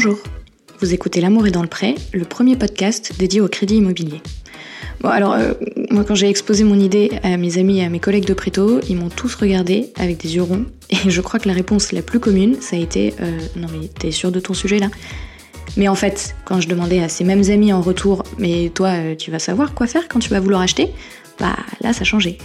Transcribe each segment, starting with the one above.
Bonjour, vous écoutez L'amour est dans le prêt, le premier podcast dédié au crédit immobilier. Bon alors, euh, moi quand j'ai exposé mon idée à mes amis et à mes collègues de Préto, ils m'ont tous regardé avec des yeux ronds, et je crois que la réponse la plus commune, ça a été euh, Non mais t'es sûr de ton sujet là? Mais en fait, quand je demandais à ces mêmes amis en retour, mais toi, euh, tu vas savoir quoi faire quand tu vas vouloir acheter? Bah là, ça changé.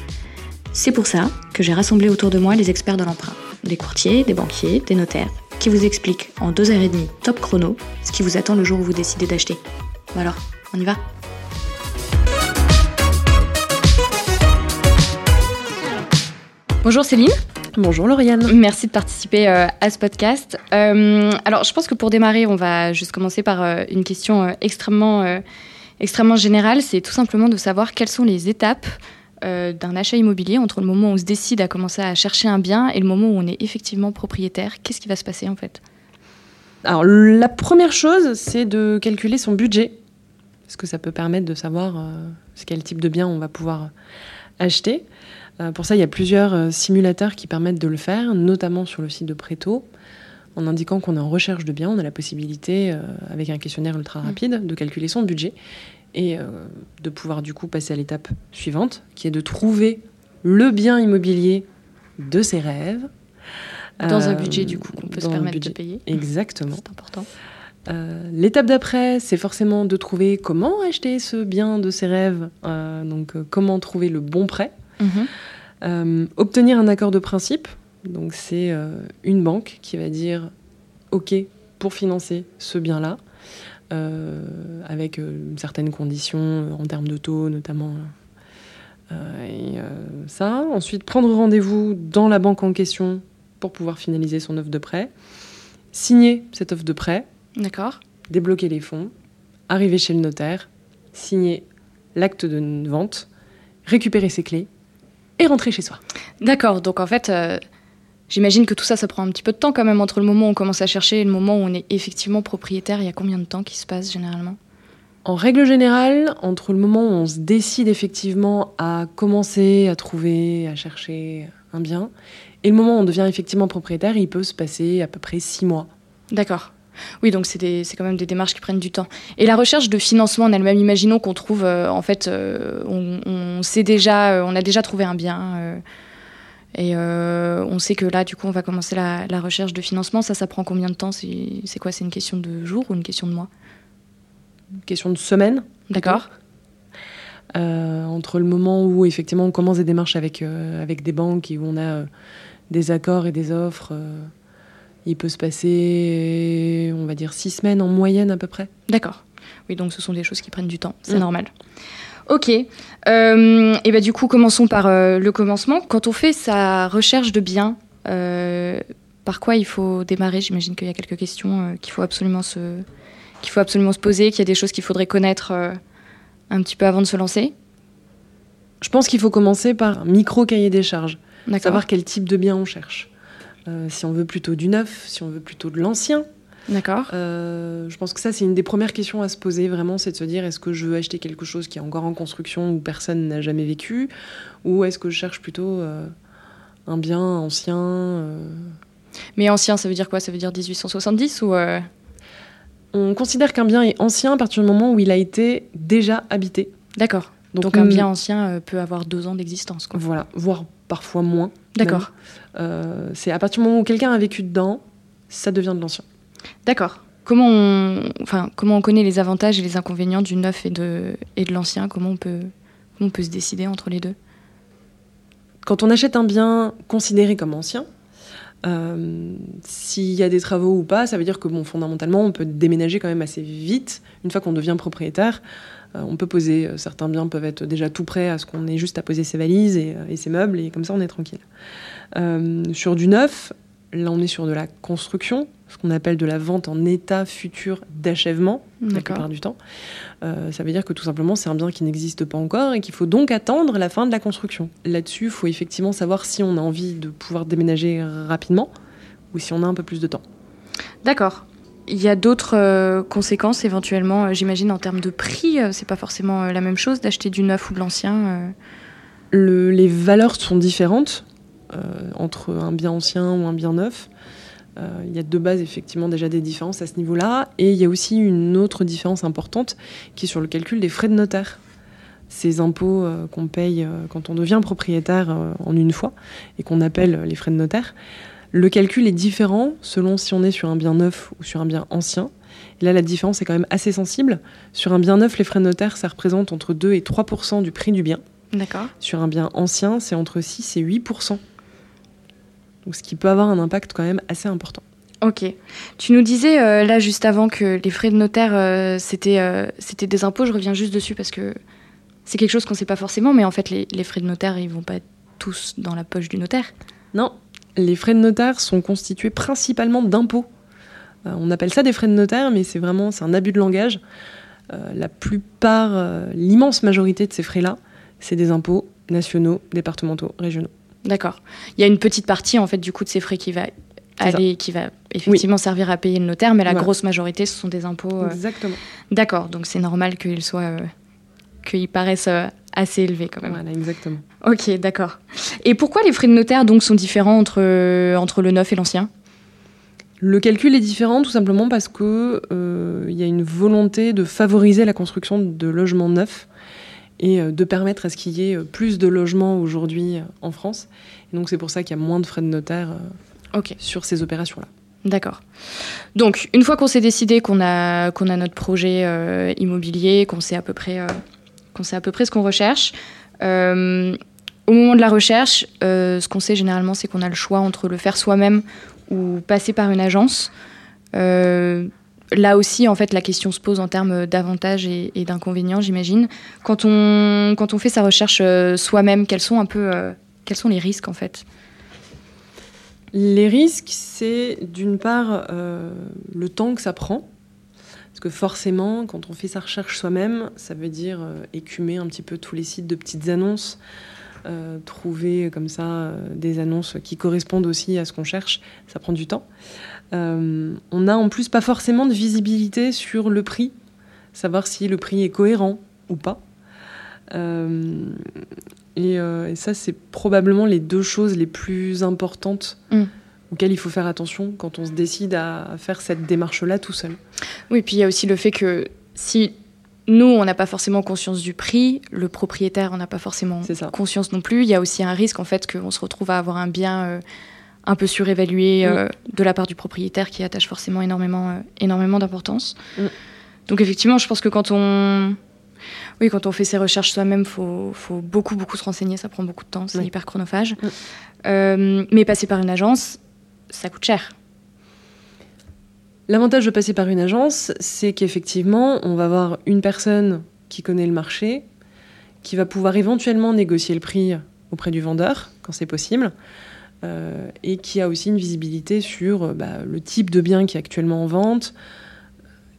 C'est pour ça que j'ai rassemblé autour de moi les experts de l'emprunt, des courtiers, des banquiers, des notaires, qui vous expliquent en deux heures et demie top chrono ce qui vous attend le jour où vous décidez d'acheter. Bon alors, on y va Bonjour Céline. Bonjour Lauriane. Merci de participer euh, à ce podcast. Euh, alors, je pense que pour démarrer, on va juste commencer par euh, une question extrêmement, extrêmement générale. C'est tout simplement de savoir quelles sont les étapes d'un achat immobilier entre le moment où on se décide à commencer à chercher un bien et le moment où on est effectivement propriétaire. Qu'est-ce qui va se passer en fait? Alors, la première chose, c'est de calculer son budget. Parce que ça peut permettre de savoir quel type de bien on va pouvoir acheter? Euh, pour ça, il y a plusieurs euh, simulateurs qui permettent de le faire, notamment sur le site de Préto. En indiquant qu'on est en recherche de biens, on a la possibilité, euh, avec un questionnaire ultra mm. rapide, de calculer son budget et de pouvoir du coup passer à l'étape suivante, qui est de trouver le bien immobilier de ses rêves. Dans un budget du coup qu'on peut se permettre de payer. Exactement. C'est important. L'étape d'après, c'est forcément de trouver comment acheter ce bien de ses rêves, donc comment trouver le bon prêt. Mhm. Euh, obtenir un accord de principe, donc c'est euh, une banque qui va dire OK pour financer ce bien-là, euh, avec certaines conditions en termes de taux notamment. et ça. Ensuite, prendre rendez-vous dans la banque en question pour pouvoir finaliser son offre de prêt. Signer cette offre de prêt. D'accord. Débloquer les fonds. Arriver chez le notaire. Signer l'acte de vente. Récupérer ses clés et rentrer chez soi. D'accord, donc en fait, euh, j'imagine que tout ça, ça prend un petit peu de temps quand même entre le moment où on commence à chercher et le moment où on est effectivement propriétaire. Il y a combien de temps qui se passe généralement? En règle générale, entre le moment où on se décide effectivement à commencer à trouver, à chercher un bien, et le moment où on devient effectivement propriétaire, il peut se passer à peu près six mois. D'accord. Oui, donc c'est quand même des démarches qui prennent du temps. Et la recherche de financement en elle-même, imaginons qu'on trouve, euh, en fait, euh, on, sait déjà, euh, on a déjà trouvé un bien. Et on sait que là, du coup, on va commencer la, recherche de financement. Ça, ça prend combien de temps? C'est quoi? C'est une question de jours ou une question de mois? Une question de semaines. D'accord. entre le moment où effectivement on commence des démarches avec, avec des banques et où on a des accords et des offres il peut se passer, on va dire, six semaines en moyenne à peu près. D'accord. Oui, donc ce sont des choses qui prennent du temps, c'est normal. Ok. Euh, et bah, du coup, commençons par euh, le commencement. Quand on fait sa recherche de biens, euh, par quoi il faut démarrer? J'imagine qu'il y a quelques questions qu'il faut, absolument se, qu'il faut absolument se poser, qu'il y a des choses qu'il faudrait connaître un petit peu avant de se lancer? Je pense qu'il faut commencer par un micro cahier des charges. Savoir quel type de bien on cherche. Si on veut plutôt du neuf, si on veut plutôt de l'ancien. D'accord. Euh, je pense que ça, c'est une des premières questions à se poser, vraiment, c'est de se dire est-ce que je veux acheter quelque chose qui est encore en construction où personne n'a jamais vécu? Ou est-ce que je cherche plutôt euh, un bien ancien Mais ancien, ça veut dire quoi? Ça veut dire 1870 ou On considère qu'un bien est ancien à partir du moment où il a été déjà habité. D'accord. Donc, un bien ancien peut avoir deux ans d'existence. Voilà, voire parfois moins. D'accord. Euh, c'est à partir du moment où quelqu'un a vécu dedans, ça devient de l'ancien. D'accord. Comment on, enfin, comment on connaît les avantages et les inconvénients du neuf et de, et de l'ancien? Comment on, peut, on peut se décider entre les deux? Quand on achète un bien considéré comme ancien, euh, s'il y a des travaux ou pas, ça veut dire que bon, fondamentalement, on peut déménager quand même assez vite. Une fois qu'on devient propriétaire, euh, on peut poser, euh, certains biens peuvent être déjà tout prêts à ce qu'on ait juste à poser ses valises et, ses meubles, et comme ça, on est tranquille. sur du neuf, là, on est sur de la construction, ce qu'on appelle de la vente en état futur d'achèvement, la plupart du temps. ça veut dire que tout simplement, c'est un bien qui n'existe pas encore et qu'il faut donc attendre la fin de la construction. Là-dessus, il faut effectivement savoir si on a envie de pouvoir déménager rapidement ou si on a un peu plus de temps. D'accord. Il y a d'autres euh, conséquences éventuellement, euh, j'imagine en termes de prix, euh, c'est pas forcément la même chose d'acheter du neuf ou de l'ancien. les valeurs sont différentes entre un bien ancien ou un bien neuf. Euh, il y a de base effectivement déjà des différences à ce niveau-là. Et il y a aussi une autre différence importante qui est sur le calcul des frais de notaire. Ces impôts euh, qu'on paye euh, quand on devient propriétaire en une fois et qu'on appelle les frais de notaire. Le calcul est différent selon si on est sur un bien neuf ou sur un bien ancien. Et là, la différence est quand même assez sensible. Sur un bien neuf, les frais de notaire, ça représente entre 2 et 3% du prix du bien. D'accord. Sur un bien ancien, c'est entre 6 et 8 donc, ce qui peut avoir un impact quand même assez important. Ok. Tu nous disais euh, là juste avant que les frais de notaire, euh, c'était, euh, c'était des impôts. Je reviens juste dessus parce que c'est quelque chose qu'on ne sait pas forcément, mais en fait, les, les, frais de notaire, ils vont pas tous dans la poche du notaire. Non. Les frais de notaire sont constitués principalement d'impôts. on appelle ça des frais de notaire, mais c'est vraiment c'est un abus de langage. la plupart, l'immense majorité de ces frais-là, c'est des impôts nationaux, départementaux, régionaux. D'accord. Il y a une petite partie en fait du coût de ces frais qui va aller, qui va effectivement servir à payer le notaire, mais la grosse majorité ce sont des impôts. Euh, Exactement. D'accord. Donc c'est normal qu'ils soient, euh, qu'ils paraissent euh, assez élevés quand même. Voilà, exactement. Ok, d'accord. Et pourquoi les frais de notaire donc sont différents entre entre le neuf et l'ancien? Le calcul est différent tout simplement parce que il y a une volonté de favoriser la construction de logements neufs et euh, de permettre à ce qu'il y ait euh, plus de logements aujourd'hui euh, en France. Et donc c'est pour ça qu'il y a moins de frais de notaire sur ces opérations-là. D'accord. Donc, une fois qu'on s'est décidé qu'on a, qu'on a notre projet immobilier, qu'on sait, à peu près, qu'on sait à peu près ce qu'on recherche, au moment de la recherche, ce qu'on sait généralement, c'est qu'on a le choix entre le faire soi-même ou passer par une agence là aussi, en fait, la question se pose en termes d'avantages et, d'inconvénients, j'imagine. Quand on, quand on fait sa recherche euh, soi-même, quels sont un peu, euh, quels sont les risques, en fait? Les risques, c'est d'une part euh, le temps que ça prend. Parce que forcément, quand on fait sa recherche soi-même, ça veut dire écumer un petit peu tous les sites de petites annonces, trouver comme ça des annonces qui correspondent aussi à ce qu'on cherche. Ça prend du temps. Euh, on n'a en plus pas forcément de visibilité sur le prix, savoir si le prix est cohérent ou pas. Euh, euh, et, ça, c'est probablement les deux choses les plus importantes mm. auxquelles il faut faire attention quand on se décide à faire cette démarche-là tout seul. Oui, puis il y a aussi le fait que si nous, on n'a pas forcément conscience du prix, le propriétaire, on n'a pas forcément conscience non plus, il y a aussi un risque en fait qu'on se retrouve à avoir un bien un peu surévalué euh, de la part du propriétaire qui attache forcément énormément, euh, énormément d'importance. Mm. Donc effectivement, je pense que quand on, oui, quand on fait ses recherches soi-même, faut, faut beaucoup, beaucoup se renseigner. Ça prend beaucoup de temps, c'est hyper chronophage. Mm. Euh, mais passer par une agence, ça coûte cher. L'avantage de passer par une agence, c'est qu'effectivement, on va avoir une personne qui connaît le marché, qui va pouvoir éventuellement négocier le prix auprès du vendeur, quand c'est possible. Euh, et qui a aussi une visibilité sur euh, bah, le type de bien qui est actuellement en vente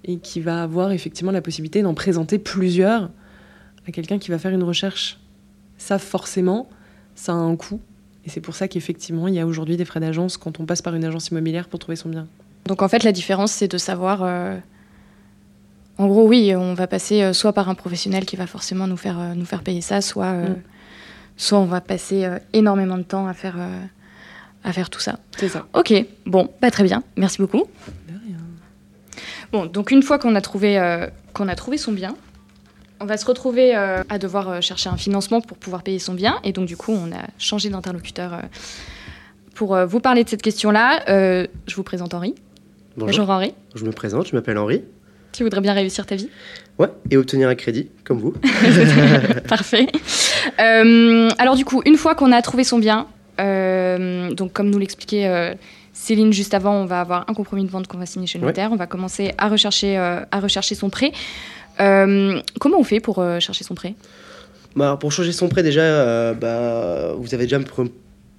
et qui va avoir effectivement la possibilité d'en présenter plusieurs à quelqu'un qui va faire une recherche. Ça, forcément, ça a un coût. Et c'est pour ça qu'effectivement, il y a aujourd'hui des frais d'agence quand on passe par une agence immobilière pour trouver son bien. Donc en fait, la différence, c'est de savoir... Euh, en gros, oui, on va passer soit par un professionnel qui va forcément nous faire, nous faire payer ça, soit, mm. soit on va passer énormément de temps à faire à faire tout ça. C'est ça. Ok, bon, pas très bien. Merci beaucoup. De rien. Bon, donc une fois qu'on a, trouvé, euh, qu'on a trouvé son bien, on va se retrouver euh, à devoir euh, chercher un financement pour pouvoir payer son bien. Et donc, du coup, on a changé d'interlocuteur pour vous parler de cette question-là. je vous présente Henri. Bonjour. Henri. Je me présente, je m'appelle Henri. Tu voudrais bien réussir ta vie? Ouais, et obtenir un crédit, comme vous. Parfait. alors du coup, une fois qu'on a trouvé son bien, donc, comme nous l'expliquait euh, Céline juste avant, on va avoir un compromis de vente qu'on va signer chez le notaire. On va commencer à rechercher, euh, à rechercher son prêt. comment on fait pour chercher son prêt? Bah, Pour changer son prêt, déjà, bah, vous avez déjà une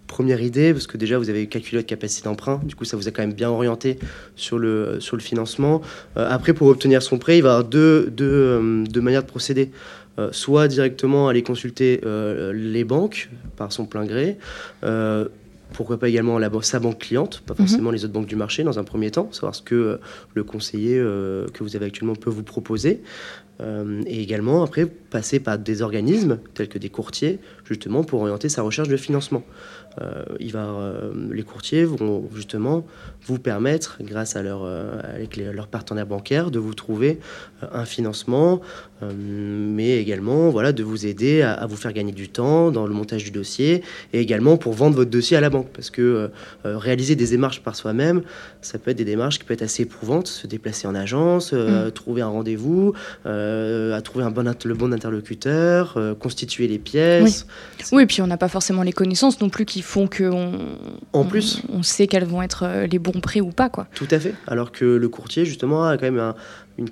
première idée, parce que déjà, vous avez calculé votre capacité d'emprunt. Du coup, ça vous a quand même bien orienté sur le, sur le financement. après, pour obtenir son prêt, il va y avoir deux, deux, deux manières de procéder. Euh, soit directement aller consulter euh, les banques par son plein gré, euh, pourquoi pas également la, sa banque cliente, pas forcément les autres banques du marché dans un premier temps, savoir ce que le conseiller que vous avez actuellement peut vous proposer. et également, après, passer par des organismes tels que des courtiers, justement, pour orienter sa recherche de financement. Euh, il va, euh, les courtiers vont justement vous permettre, grâce à leur, euh, avec leurs partenaires bancaires, de vous trouver un financement, mais également voilà, de vous aider à, vous faire gagner du temps dans le montage du dossier et également pour vendre votre dossier à la banque. Parce que réaliser des démarches par soi-même, ça peut être des démarches qui peuvent être assez éprouvantes, se déplacer en agence, mmh. trouver un rendez-vous, à trouver un bon, le bon interlocuteur, constituer les pièces. Oui, oui et puis on n'a pas forcément les connaissances non plus qui font qu'on en plus, on, sait quels vont être euh, les bons prix ou pas. Quoi. Tout à fait. Alors que le courtier, justement, a quand même un, une,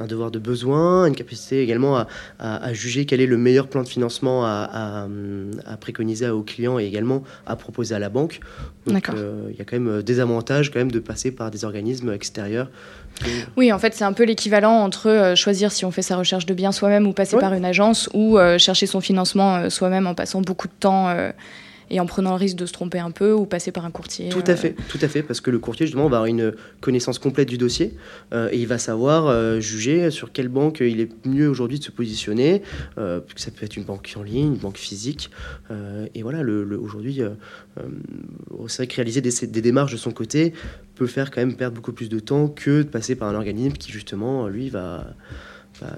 un, devoir de besoin, une capacité également à, juger quel est le meilleur plan de financement à, préconiser aux clients et également à proposer à la banque. Donc euh, il y a quand même des avantages quand même de passer par des organismes extérieurs. Oui, en fait, c'est un peu l'équivalent entre euh, choisir si on fait sa recherche de biens soi-même ou passer par une agence ou chercher son financement soi-même en passant beaucoup de temps et en prenant le risque de se tromper un peu ou passer par un courtier. Tout à euh. fait, tout à fait, parce que le courtier justement va avoir une connaissance complète du dossier euh, et il va savoir euh, juger sur quelle banque il est mieux aujourd'hui de se positionner. ça peut être une banque en ligne, une banque physique, et voilà, le, aujourd'hui, c'est vrai que réaliser des, des, démarches de son côté peut faire quand même perdre beaucoup plus de temps que de passer par un organisme qui justement lui va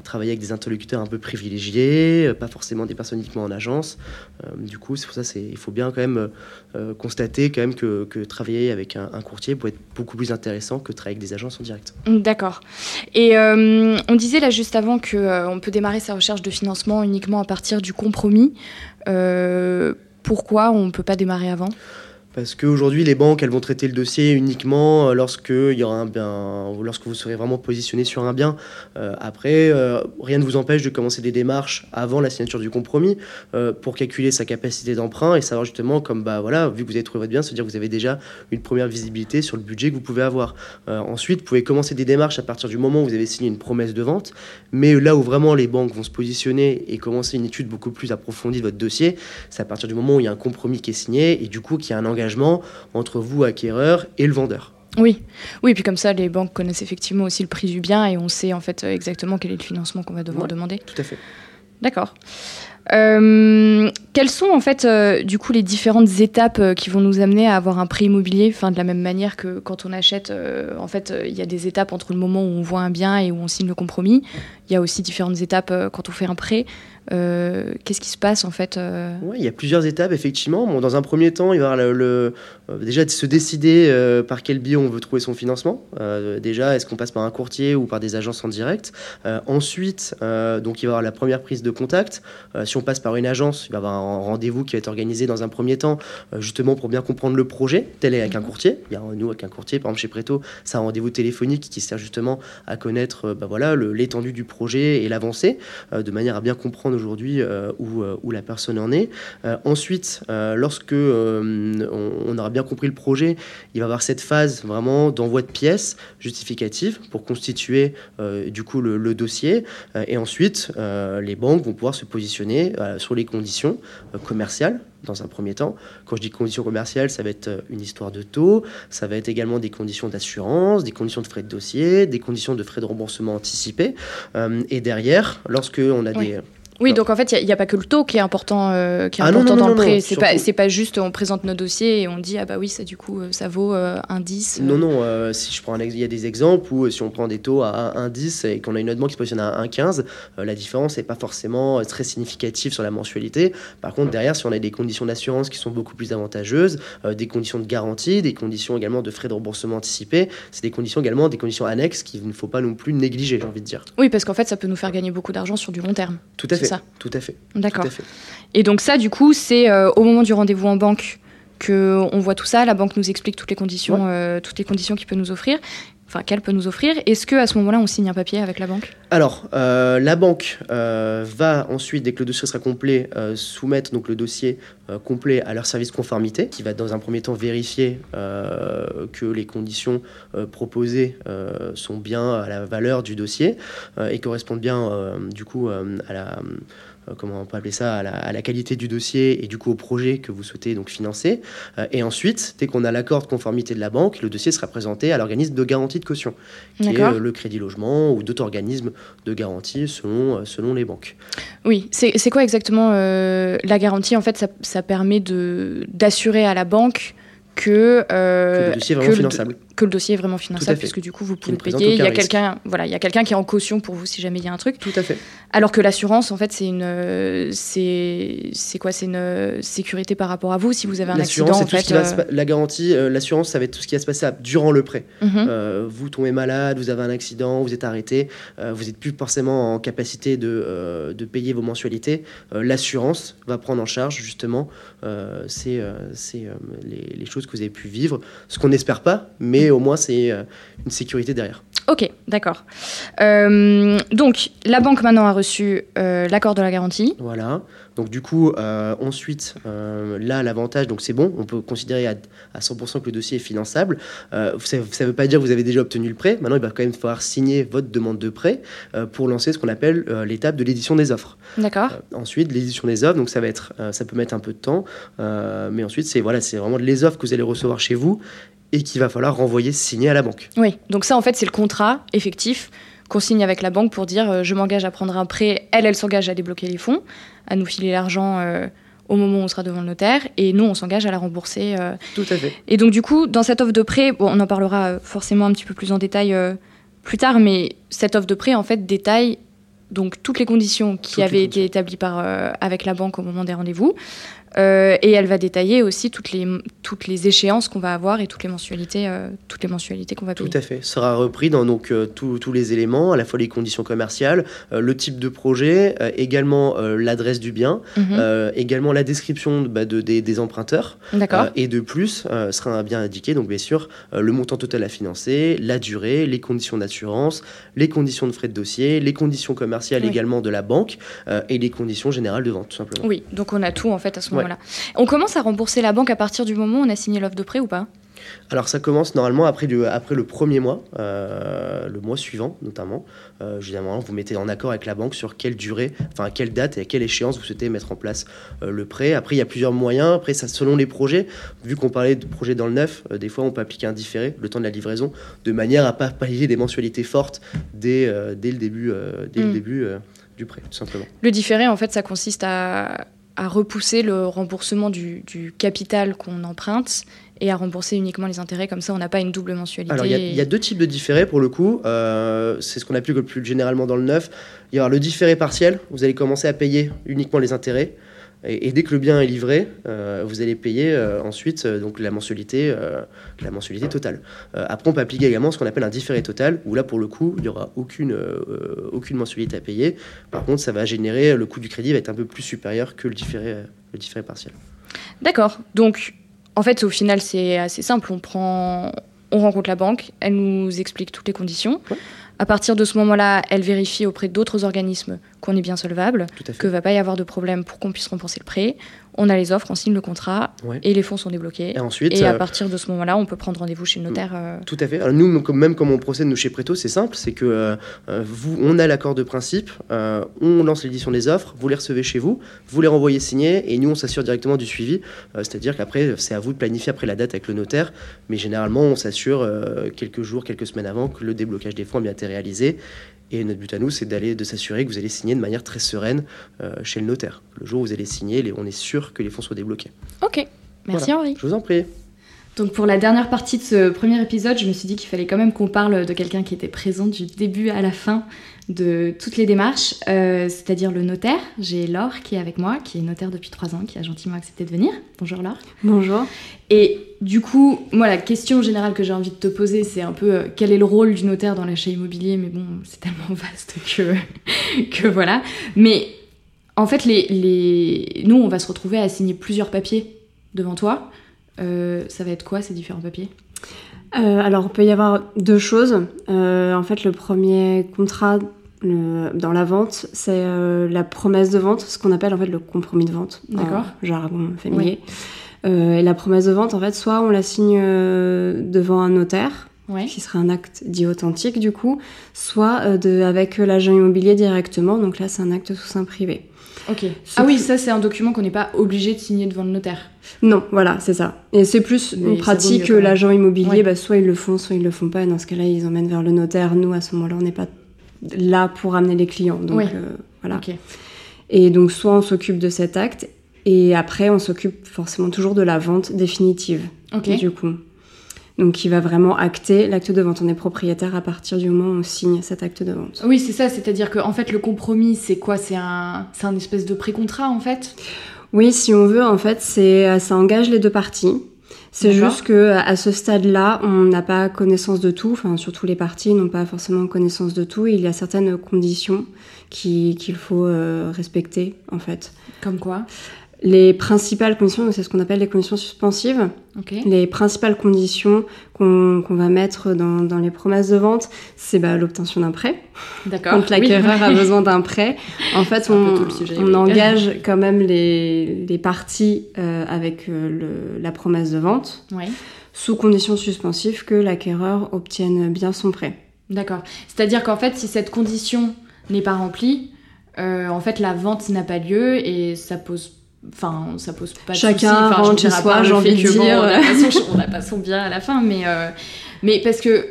travailler avec des interlocuteurs un peu privilégiés, euh, pas forcément des personnes uniquement en agence. Euh, du coup, c'est pour ça il faut bien quand même euh, constater quand même que, travailler avec un, courtier peut être beaucoup plus intéressant que travailler avec des agences en direct. D'accord. Et on disait là juste avant qu'on peut démarrer sa recherche de financement uniquement à partir du compromis. pourquoi on ne peut pas démarrer avant? Parce qu'aujourd'hui, les banques, elles vont traiter le dossier uniquement euh, lorsque, il y aura un bien, lorsque vous serez vraiment positionné sur un bien. Euh, après, euh, rien ne vous empêche de commencer des démarches avant la signature du compromis pour calculer sa capacité d'emprunt et savoir justement, comme bah voilà, vu que vous avez trouvé votre bien, se dire que vous avez déjà une première visibilité sur le budget que vous pouvez avoir. ensuite, vous pouvez commencer des démarches à partir du moment où vous avez signé une promesse de vente. Mais là où vraiment les banques vont se positionner et commencer une étude beaucoup plus approfondie de votre dossier, c'est à partir du moment où il y a un compromis qui est signé et du coup qu'il a un engagement entre vous, acquéreur, et le vendeur. Oui, oui, et puis comme ça, les banques connaissent effectivement aussi le prix du bien et on sait en fait exactement quel est le financement qu'on va devoir demander. Tout à fait. D'accord. Euh, quelles sont en fait euh, du coup les différentes étapes euh, qui vont nous amener à avoir un prix immobilier Enfin, de la même manière que quand on achète, en fait, il y a des étapes entre le moment où on voit un bien et où on signe le compromis. Il y a aussi différentes étapes quand on fait un prêt. Euh, qu'est-ce qui se passe en fait euh Il y a plusieurs étapes effectivement. Bon, dans un premier temps, il va y avoir le, euh, déjà de se décider par quel biais on veut trouver son financement. déjà, est-ce qu'on passe par un courtier ou par des agences en direct? Ensuite, donc il va y avoir la première prise de contact. si on passe par une agence, il va y avoir un rendez-vous qui va être organisé dans un premier temps, justement pour bien comprendre le projet, tel est avec un courtier. Il y a nous avec un courtier, par exemple chez Preto, c'est un rendez-vous téléphonique qui sert justement à connaître bah, voilà, l'étendue du projet et l'avancée, de manière à bien comprendre aujourd'hui euh, où, euh, où, la personne en est. Euh, ensuite, lorsque on, aura bien compris le projet, il va avoir cette phase vraiment d'envoi de pièces justificatives pour constituer du coup le, dossier. et ensuite, les banques vont pouvoir se positionner sur les conditions commerciales dans un premier temps. Quand je dis conditions commerciales, ça va être une histoire de taux, ça va être également des conditions d'assurance, des conditions de frais de dossier, des conditions de frais de remboursement anticipés. et derrière, lorsque on a des oui, donc en fait, il n'y a, pas que le taux qui est important, euh, qui est ah important dans le prêt. C'est pas, pas juste on présente nos dossiers et on dit ah bah oui, ça du coup euh, ça vaut euh, un 10. Non, non. si je prends un, il y a des exemples où si on prend des taux à 1,10 et qu'on a une autre banque qui se positionne à 1,15, la différence n'est pas forcément très significative sur la mensualité. Par contre, derrière, si on a des conditions d'assurance qui sont beaucoup plus avantageuses, des conditions de garantie, des conditions également de frais de remboursement anticipés, c'est des conditions également, des conditions annexes qu'il ne faut pas non plus négliger, j'ai envie de dire. Oui, parce qu'en fait, ça peut nous faire gagner beaucoup d'argent sur du long terme. Tout à fait. Tout à fait. D'accord. Et donc ça, du coup, c'est euh, au moment du rendez-vous en banque que on voit tout ça. La banque nous explique toutes les conditions, euh, toutes les conditions qu'il peut nous offrir enfin qu'elle peut nous offrir. Est-ce que à ce moment-là, on signe un papier avec la banque? Alors, euh, la banque va ensuite, dès que le dossier sera complet, soumettre donc le dossier complet à leur service conformité, qui va dans un premier temps vérifier que les conditions proposées sont bien à la valeur du dossier et correspondent bien du coup à la euh, comment on peut appeler ça, à la, à la, qualité du dossier et du coup au projet que vous souhaitez donc financer. Euh, et ensuite, dès qu'on a l'accord de conformité de la banque, le dossier sera présenté à l'organisme de garantie de caution, qui est le Crédit Logement ou d'autres organismes de garantie selon, selon les banques. Oui, c'est quoi exactement la garantie? En fait, ça, ça permet d'assurer à la banque que, que le dossier est vraiment finançable que le dossier est vraiment finançable, puisque du coup, vous pouvez payer. Il y a quelqu'un voilà, il y a quelqu'un qui est en caution pour vous si jamais il y a un truc. Tout à fait. Alors que l'assurance, en fait, c'est une, c'est, c'est quoi? C'est une sécurité par rapport à vous si vous avez un accident. En fait, euh, la garantie, euh, l'assurance, ça va être tout ce qui va se passer durant le prêt. Mhm. Euh, vous tombez malade, vous avez un accident, vous êtes arrêté, vous n'êtes plus forcément en capacité de, de payer vos mensualités. l'assurance va prendre en charge justement c'est, c'est les, les choses que vous avez pu vivre, ce qu'on n'espère pas, mais au moins c'est euh, une sécurité derrière. Ok, d'accord. Euh, donc, la banque maintenant a reçu euh, l'accord de la garantie. Voilà. Donc, du coup, ensuite, là, l'avantage, donc c'est bon, on peut considérer à, 100% que le dossier est finançable. ça ne veut pas dire que vous avez déjà obtenu le prêt. Maintenant, il va quand même falloir signer votre demande de prêt pour lancer ce qu'on appelle l'étape de l'édition des offres. D'accord. ensuite, l'édition des offres, donc ça va être, ça peut mettre un peu de temps, mais ensuite, c'est voilà, c'est vraiment les offres que vous allez recevoir chez vous et qu'il va falloir renvoyer signer à la banque. Oui, donc ça en fait c'est le contrat effectif qu'on signe avec la banque pour dire euh, je m'engage à prendre un prêt, elle elle s'engage à débloquer les fonds, à nous filer l'argent euh, au moment où on sera devant le notaire et nous on s'engage à la rembourser. Euh. Tout à fait. Et donc du coup dans cette offre de prêt, bon, on en parlera forcément un petit peu plus en détail plus tard, mais cette offre de prêt en fait détaille donc toutes les conditions qui avaient été établies par, avec la banque au moment des rendez-vous, euh, et elle va détailler aussi toutes les, toutes les échéances qu'on va avoir et toutes les mensualités, euh, toutes les mensualités qu'on va payer. Tout à fait. Sera repris dans donc euh, tous les éléments, à la fois les conditions commerciales, le type de projet, également l'adresse du bien, mhm. également la description bah, de, des, emprunteurs. et de plus, sera bien indiqué, donc bien sûr, le montant total à financer, la durée, les conditions d'assurance, les conditions de frais de dossier, les conditions commerciales également de la banque et les conditions générales de vente, tout simplement. Oui, donc on a tout en fait à ce moment on commence à rembourser la banque à partir du moment où on a signé l'offre de prêt ou pas? Alors ça commence normalement après, après le premier mois, euh, le mois suivant notamment. Euh, généralement, vous mettez en accord avec la banque sur quelle durée, enfin à quelle date et à quelle échéance vous souhaitez mettre en place euh, le prêt. Après, il y a plusieurs moyens. Après, ça selon les projets. Vu qu'on parlait de projets dans le neuf, des fois on peut appliquer un différé, le temps de la livraison, de manière à pas payer des mensualités fortes dès, dès le début, dès le hmm. début du prêt, tout simplement. Le différé, en fait, ça consiste à à repousser le remboursement du, capital qu'on emprunte et à rembourser uniquement les intérêts. Comme ça, on n'a pas une double mensualité. Alors, il y, a deux types de différés pour le coup. Euh, c'est ce qu'on applique le plus généralement dans le neuf. Il y aura le différé partiel. Vous allez commencer à payer uniquement les intérêts. Et, dès que le bien est livré, euh, vous allez payer euh, ensuite donc la mensualité, la mensualité totale. après, on peut appliquer également ce qu'on appelle un différé total, où là, pour le coup, il n'y aura aucune, aucune mensualité à payer. Par contre, ça va générer, le coût du crédit va être un peu plus supérieur que le différé, le différé partiel. D'accord. Donc, en fait, au final, c'est assez simple. On prend, on rencontre la banque, elle nous explique toutes les conditions. À partir de ce moment-là, elle vérifie auprès d'autres organismes qu'on est bien solvable, que va pas y avoir de problème pour qu'on puisse rembourser le prêt on a les offres, on signe le contrat et les fonds sont débloqués. Et, ensuite, et à euh, partir de ce moment-là, on peut prendre rendez-vous chez le notaire. Euh. Tout à fait. Alors nous, même comme on procède nous chez Préto, c'est simple, c'est que euh, vous, on a l'accord de principe, on lance l'édition des offres, vous les recevez chez vous, vous les renvoyez signés et nous on s'assure directement du suivi. C'est-à-dire qu'après, c'est à vous de planifier après la date avec le notaire, mais généralement on s'assure quelques jours, quelques semaines avant que le déblocage des fonds a bien été réalisé et notre but à nous, c'est d'aller de s'assurer que vous allez signer de manière très sereine euh, chez le notaire. Le jour où vous allez signer, on est sûr que les fonds soient débloqués. Ok, merci Henri. Je vous en prie. Donc pour la dernière partie de ce premier épisode, je me suis dit qu'il fallait quand même qu'on parle de quelqu'un qui était présent du début à la fin de toutes les démarches, euh, c'est-à-dire le notaire. J'ai Laure qui est avec moi, qui est notaire depuis trois ans, qui a gentiment accepté de venir. Bonjour Laure. Bonjour. Et du coup, moi la question générale que j'ai envie de te poser, c'est un peu euh, quel est le rôle du notaire dans l'achat immobilier, mais bon, c'est tellement vaste que, que voilà. Mais en fait, les, les... nous, on va se retrouver à signer plusieurs papiers devant toi. Euh, ça va être quoi ces différents papiers? Alors, il peut y avoir deux choses. En fait, le premier contrat dans la vente, c'est la promesse de vente, ce qu'on appelle en fait le compromis de vente. D'accord. Jargon familier. et la promesse de vente, en fait, soit on la signe devant un notaire, qui serait un acte dit authentique du coup, soit de, avec l'agent immobilier directement, donc là c'est un acte sous sein privé. Ok. Ah oui, ça c'est un document qu'on n'est pas obligé de signer devant le notaire. Non, voilà, c'est ça. Et c'est plus Mais une pratique que l'agent immobilier, Ouais. bah, soit ils le font, soit ils le font pas. Et dans ce cas-là, ils emmènent vers le notaire. Nous, à ce moment-là, on n'est pas là pour amener les clients. Donc Oui. euh, voilà. Et donc, soit on s'occupe de cet acte, et après, on s'occupe forcément toujours de la vente définitive. Ok. Du coup. Donc, qui va vraiment acter l'acte de vente. On est propriétaire à partir du moment où on signe cet acte de vente. Oui, c'est ça. C'est-à-dire que en fait, le compromis, c'est quoi? C'est un, un espèce de pré-contrat en fait? Oui, si on veut, en fait, c'est ça engage les deux parties. C'est juste que à ce stade-là, on n'a pas connaissance de tout. Enfin, surtout les parties n'ont pas forcément connaissance de tout. Il y a certaines conditions qui- qu'il faut euh, respecter, en fait. Comme quoi? Les principales conditions, c'est ce qu'on appelle les conditions suspensives. Les principales conditions qu'on va mettre dans, dans les promesses de vente, c'est bah, l'obtention d'un prêt. D'accord. Quand l'acquéreur a besoin d'un prêt, en fait, on, tout le sujet, on oui. engage quand même les, les parties euh, avec euh, le- la promesse de vente, sous condition suspensive que l'acquéreur obtienne bien son prêt. D'accord. C'est-à-dire qu'en fait, si cette condition n'est pas remplie, euh, en fait, la vente n'a pas lieu et ça pose. Enfin, ça pose pas de Chacun soucis. Enfin, je rentre chez soi, j'ai envie de bon, dire. on a pas son- on n'a pas son bien à la fin, mais euh, mais parce que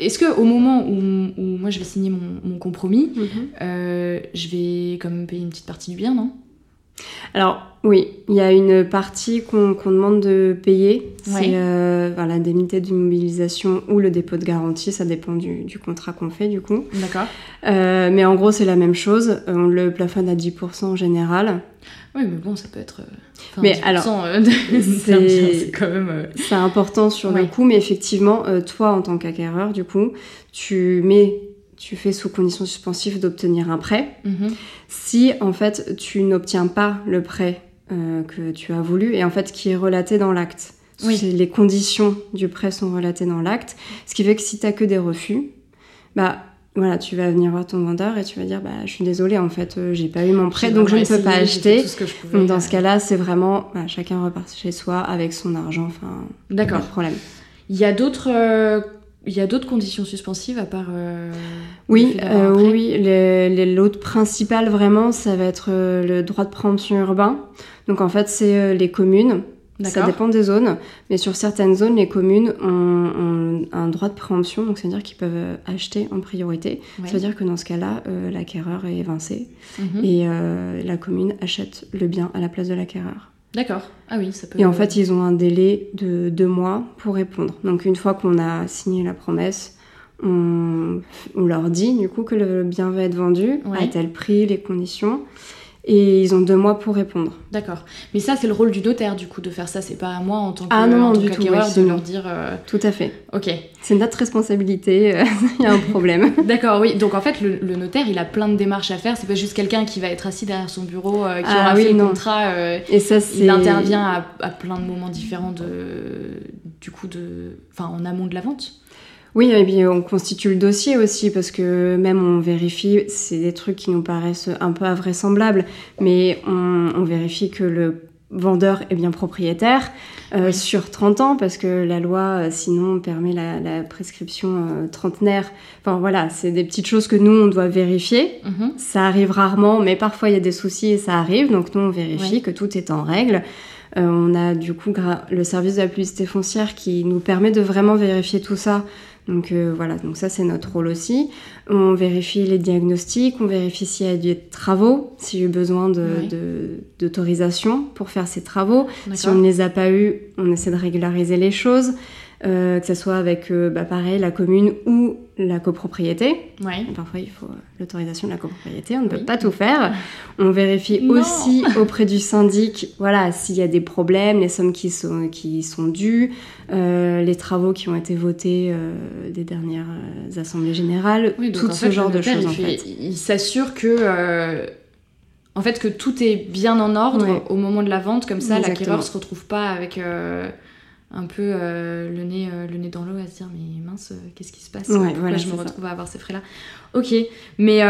est-ce que au moment où, où moi je vais signer mon, mon compromis, euh, je vais quand même payer une petite partie du bien, non? Alors oui, il y a une partie qu'on demande de payer, Ouais. c'est euh, enfin, l'indemnité d'immobilisation ou le dépôt de garantie, ça dépend du, du contrat qu'on fait du coup. D'accord. Euh, mais en gros c'est la même chose, on le plafonne à 10% en général. Oui, mais bon, ça peut être. euh, enfin, Mais 10%, alors, euh, c'est- quand même. euh, C'est important sur le coup, mais effectivement, toi, en tant qu'acquéreur, du coup, tu mets, tu fais sous condition suspensive d'obtenir un prêt. mhm. Si, en fait, tu n'obtiens pas le prêt euh, que tu as voulu, et en fait, qui est relaté dans l'acte. Oui. Les conditions du prêt sont relatées dans l'acte, ce qui fait que si tu que des refus, bah... Voilà, tu vas venir voir ton vendeur et tu vas dire bah je suis désolée en fait euh, j'ai pas eu mon prêt donc je ne peux pas acheter. Donc dans euh, ce cas-là c'est vraiment bah, chacun repart chez soi avec son argent enfin pas D'accord. de problème. Il y a d'autres. euh, Il y a d'autres conditions suspensives à part. euh, Oui, euh, oui, L'autre principal vraiment, ça va être le droit de préemption urbain. Donc en fait, c'est les communes. Ça dépend des zones, mais sur certaines zones, les communes ont, ont un droit de préemption, donc c'est-à-dire qu'ils peuvent euh, acheter en priorité. Ouais. Ça veut dire que dans ce cas-là, euh, l'acquéreur est évincé Mhm. et euh, la commune achète le bien à la place de l'acquéreur. D'accord. Ah oui, ça peut. Et en fait, ils ont un délai de deux mois pour répondre. Donc, une fois qu'on a signé la promesse, on, on leur dit du coup que le bien va être vendu Ouais. à tel prix, les conditions. Et ils ont deux mois pour répondre. D'accord. Mais ça, c'est le rôle du notaire, du coup, de faire ça. C'est pas à moi, en tant que- Ah non, non, en tant du tout, ouais, de leur dire. euh, Tout à fait. Ok. C'est notre responsabilité. euh, Il y a un problème. D'accord, oui. Donc en fait, le, le notaire, il a plein de démarches à faire. C'est pas juste quelqu'un qui va être assis derrière son bureau, euh, qui Ah aura oui, fait le non. contrat. euh, Et ça, c'est. il intervient à, à plein de moments différents de, du coup, de, enfin, en amont de la vente. Oui, et puis on constitue le dossier aussi parce que même on vérifie, c'est des trucs qui nous paraissent un peu invraisemblables, mais on, on vérifie que le vendeur est bien propriétaire euh, Oui. sur 30 ans parce que la loi euh, sinon permet la, la prescription euh, trentenaire. Enfin voilà, c'est des petites choses que nous on doit vérifier. Mhm. Ça arrive rarement, mais parfois il y a des soucis et ça arrive. Donc nous, on vérifie que tout est en règle. Euh, on a du coup le service de la publicité foncière qui nous permet de vraiment vérifier tout ça. Donc euh, voilà, donc ça c'est notre rôle aussi. On vérifie les diagnostics, on vérifie s'il y a des travaux, s'il y a eu besoin de- Ouais. de- d'autorisation pour faire ces travaux. Si on ne les a pas eus, on essaie de régulariser les choses, euh, que ce soit avec, euh, bah, pareil, la commune ou la copropriété. Ouais. Parfois, il faut l'autorisation de la copropriété, on ne peut pas tout faire. On vérifie Non. aussi auprès du syndic, voilà, s'il y a des problèmes, les sommes qui sont, qui sont dues, euh, les travaux qui ont été votés des dernières assemblées générales, Oui, donc tout en ce fait, genre de choses il en fait- fait. Il s'assure que, euh, en fait, que tout est bien en ordre Ouais. au moment de la vente, comme ça, l'acquéreur se retrouve pas avec euh, un peu euh, le nez, le nez dans l'eau à se dire mais mince, qu'est-ce qui se passe? Ouais, Pourquoi voilà, je me ça. retrouve à avoir ces frais-là? Ok, mais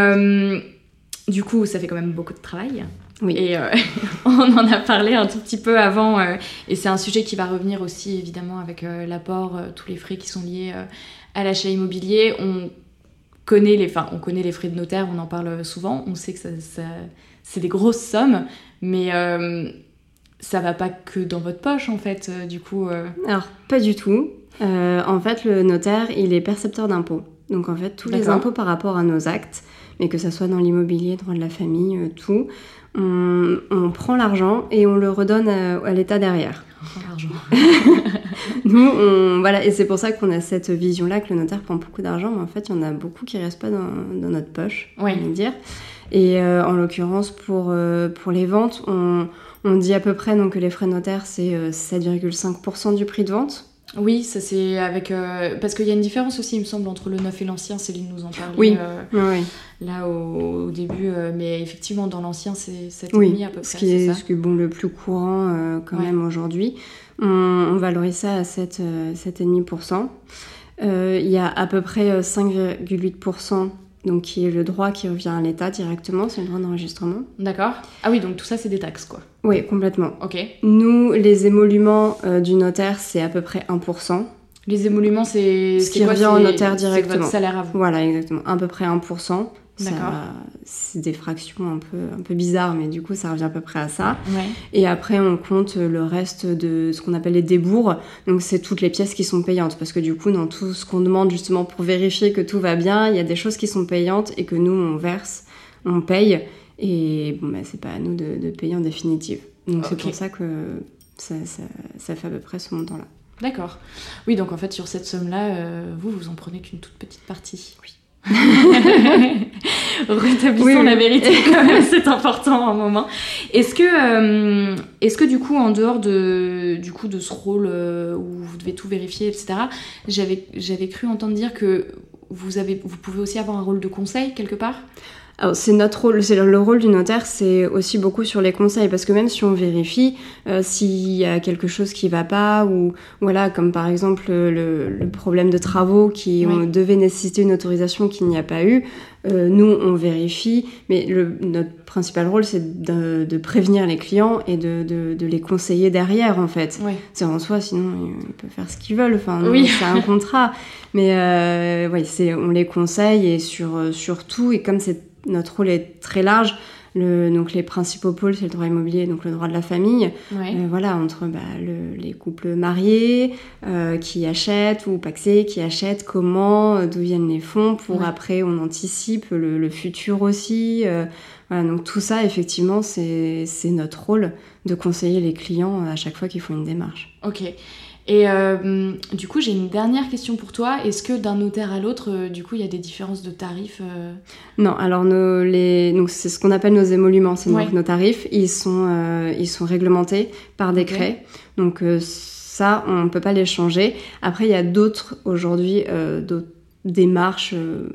du coup, ça fait quand même beaucoup de travail. Oui. Et euh, on en a parlé un tout petit peu avant, euh, et c'est un sujet qui va revenir aussi évidemment avec euh, l'apport, tous les frais qui sont liés à l'achat immobilier. On connaît les, enfin, on connaît les frais de notaire, on en parle souvent, on sait que ça, ça, c'est des grosses sommes, mais euh, ça va pas que dans votre poche en fait, euh, du coup. euh. Alors, pas du tout. Euh, en fait, le notaire, il est percepteur d'impôts. Donc, en fait, tous les impôts par rapport à nos actes, mais que ça soit dans l'immobilier, droit de la famille, euh, tout, on, on prend l'argent et on le redonne à, à l'État derrière. Enfin, l'argent. Nous, on, voilà, et c'est pour ça qu'on a cette vision-là que le notaire prend beaucoup d'argent, mais en fait, il y en a beaucoup qui restent pas dans, dans notre poche, Ouais. on va dire. Et euh, en l'occurrence, pour, euh, pour les ventes, on, on dit à peu près donc, que les frais de notaire, c'est euh, 7,5% du prix de vente. Oui, ça c'est avec. euh, parce qu'il y a une différence aussi, il me semble, entre le neuf et l'ancien. Céline nous en parlait Oui. euh, Oui, là au, au début. euh, mais effectivement, dans l'ancien, c'est 7,5 oui. à peu près. ce qui est, ça ce qui est bon, le plus courant quand Ouais. même aujourd'hui. On, on valorise ça à 7, euh, 7,5%. Euh, Il y a à peu près euh, 5,8%. Donc, qui est le droit qui revient à l'État directement, c'est le droit d'enregistrement. D'accord. Ah oui, donc tout ça, c'est des taxes, quoi. Oui, complètement. Ok. Nous, les émoluments euh, du notaire, c'est à peu près 1%. Les émoluments, c'est. Ce c'est qui quoi, revient au c'est- notaire C'est directement. votre salaire à vous. Voilà, exactement. À peu près 1%. C'est des fractions un peu, un peu bizarres, mais du coup, ça revient à peu près à ça. Ouais. Et après, on compte le reste de ce qu'on appelle les débours. Donc, c'est toutes les pièces qui sont payantes. Parce que du coup, dans tout ce qu'on demande justement pour vérifier que tout va bien, il y a des choses qui sont payantes et que nous, on verse, on paye. Et bon, bah, c'est pas à nous de, de payer en définitive. Donc, c'est pour ça que ça, ça, ça fait à peu près ce montant-là. D'accord. Oui, donc en fait, sur cette somme-là, euh, vous, vous en prenez qu'une toute petite partie. Oui. Rétablissons Oui, oui. la vérité quand même, c'est important un moment. Est-ce que, euh, est-ce que du coup, en dehors de, du coup, de ce rôle euh, où vous devez tout vérifier, etc., j'avais, j'avais cru entendre dire que vous, avez, vous pouvez aussi avoir un rôle de conseil quelque part? C'est notre rôle, c'est le, le rôle du notaire, c'est aussi beaucoup sur les conseils, parce que même si on vérifie, euh, s'il y a quelque chose qui va pas, ou voilà, comme par exemple le, le problème de travaux qui Oui. devait nécessiter une autorisation qu'il n'y a pas eu, euh, nous on vérifie, mais le, notre principal rôle c'est de, de prévenir les clients et de, de, de les conseiller derrière en fait. Oui. C'est en soi, sinon ils peuvent faire ce qu'ils veulent. Enfin, Oui. c'est un contrat. Mais euh, ouais, c'est on les conseille et sur euh, sur tout. Et comme c'est notre rôle est très large, le, donc les principaux pôles c'est le droit immobilier, donc le droit de la famille. Ouais. Euh, voilà, entre bah, le- les couples mariés euh, qui achètent ou paxés qui achètent, comment, euh, d'où viennent les fonds pour Ouais. après on anticipe le, le futur aussi. voilà, donc tout ça effectivement c'est c'est notre rôle de conseiller les clients à chaque fois qu'ils font une démarche. Ok. Et euh, du coup, j'ai une dernière question pour toi. Est-ce que d'un notaire à l'autre, euh, du coup, il y a des différences de tarifs euh? Non, alors nos, les, donc c'est ce qu'on appelle nos émoluments, c'est Ouais. donc nos tarifs, ils sont, ils sont réglementés par décret. Donc ça, on ne peut pas les changer. Après, il y a d'autres aujourd'hui, d'autres démarches, euh,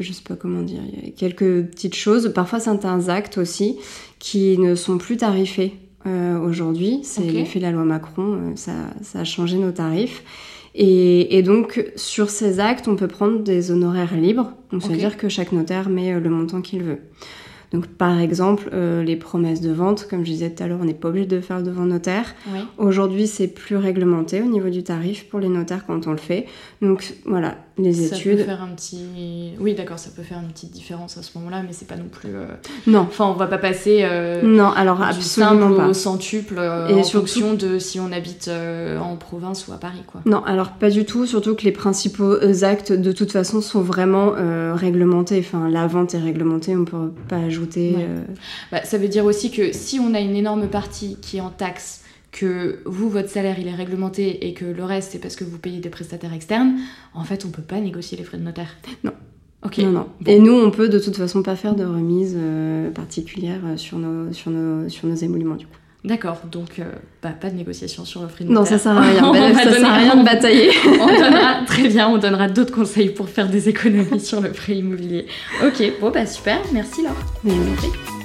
je sais pas comment dire, il y a quelques petites choses, parfois certains actes aussi, qui ne sont plus tarifés euh, aujourd'hui. C'est Ok. l'effet de la loi Macron, euh, ça, ça a changé nos tarifs. Et, et donc, sur ces actes, on peut prendre des honoraires libres. Donc, ça veut Ok. dire que chaque notaire met euh, le montant qu'il veut. Donc, par exemple, euh, les promesses de vente, comme je disais tout à l'heure, on n'est pas obligé de faire devant notaire. Oui. Aujourd'hui, c'est plus réglementé au niveau du tarif pour les notaires quand on le fait. Donc, voilà, les Ça études. peut faire un petit. Oui, d'accord, ça peut faire une petite différence à ce moment-là, mais c'est pas non plus. euh, Non, Enfin, on va pas passer euh, non, alors du absolument simple pas. au centuple Et en surtout- fonction de si on habite en province ou à Paris, quoi. Non, alors pas du tout, surtout que les principaux actes de toute façon sont vraiment réglementés. Enfin, la vente est réglementée, on peut pas ajouter. Ouais. euh, Bah, ça veut dire aussi que si on a une énorme partie qui est en taxes, que vous, votre salaire, il est réglementé et que le reste, c'est parce que vous payez des prestataires externes, en fait, on peut pas négocier les frais de notaire. Non. Ok. Non, non. Bon. Et nous, on peut de toute façon pas faire de remise euh, particulière euh, sur nos, sur, nos, sur nos émoluments du coup. D'accord, donc euh, bah, pas de négociation sur le prix de Non, ça sert à rien. On Bah, va ça sert à rien de batailler. on donnera, très bien, on donnera d'autres conseils pour faire des économies sur le prix immobilier. Ok, bon bah super, merci Laure.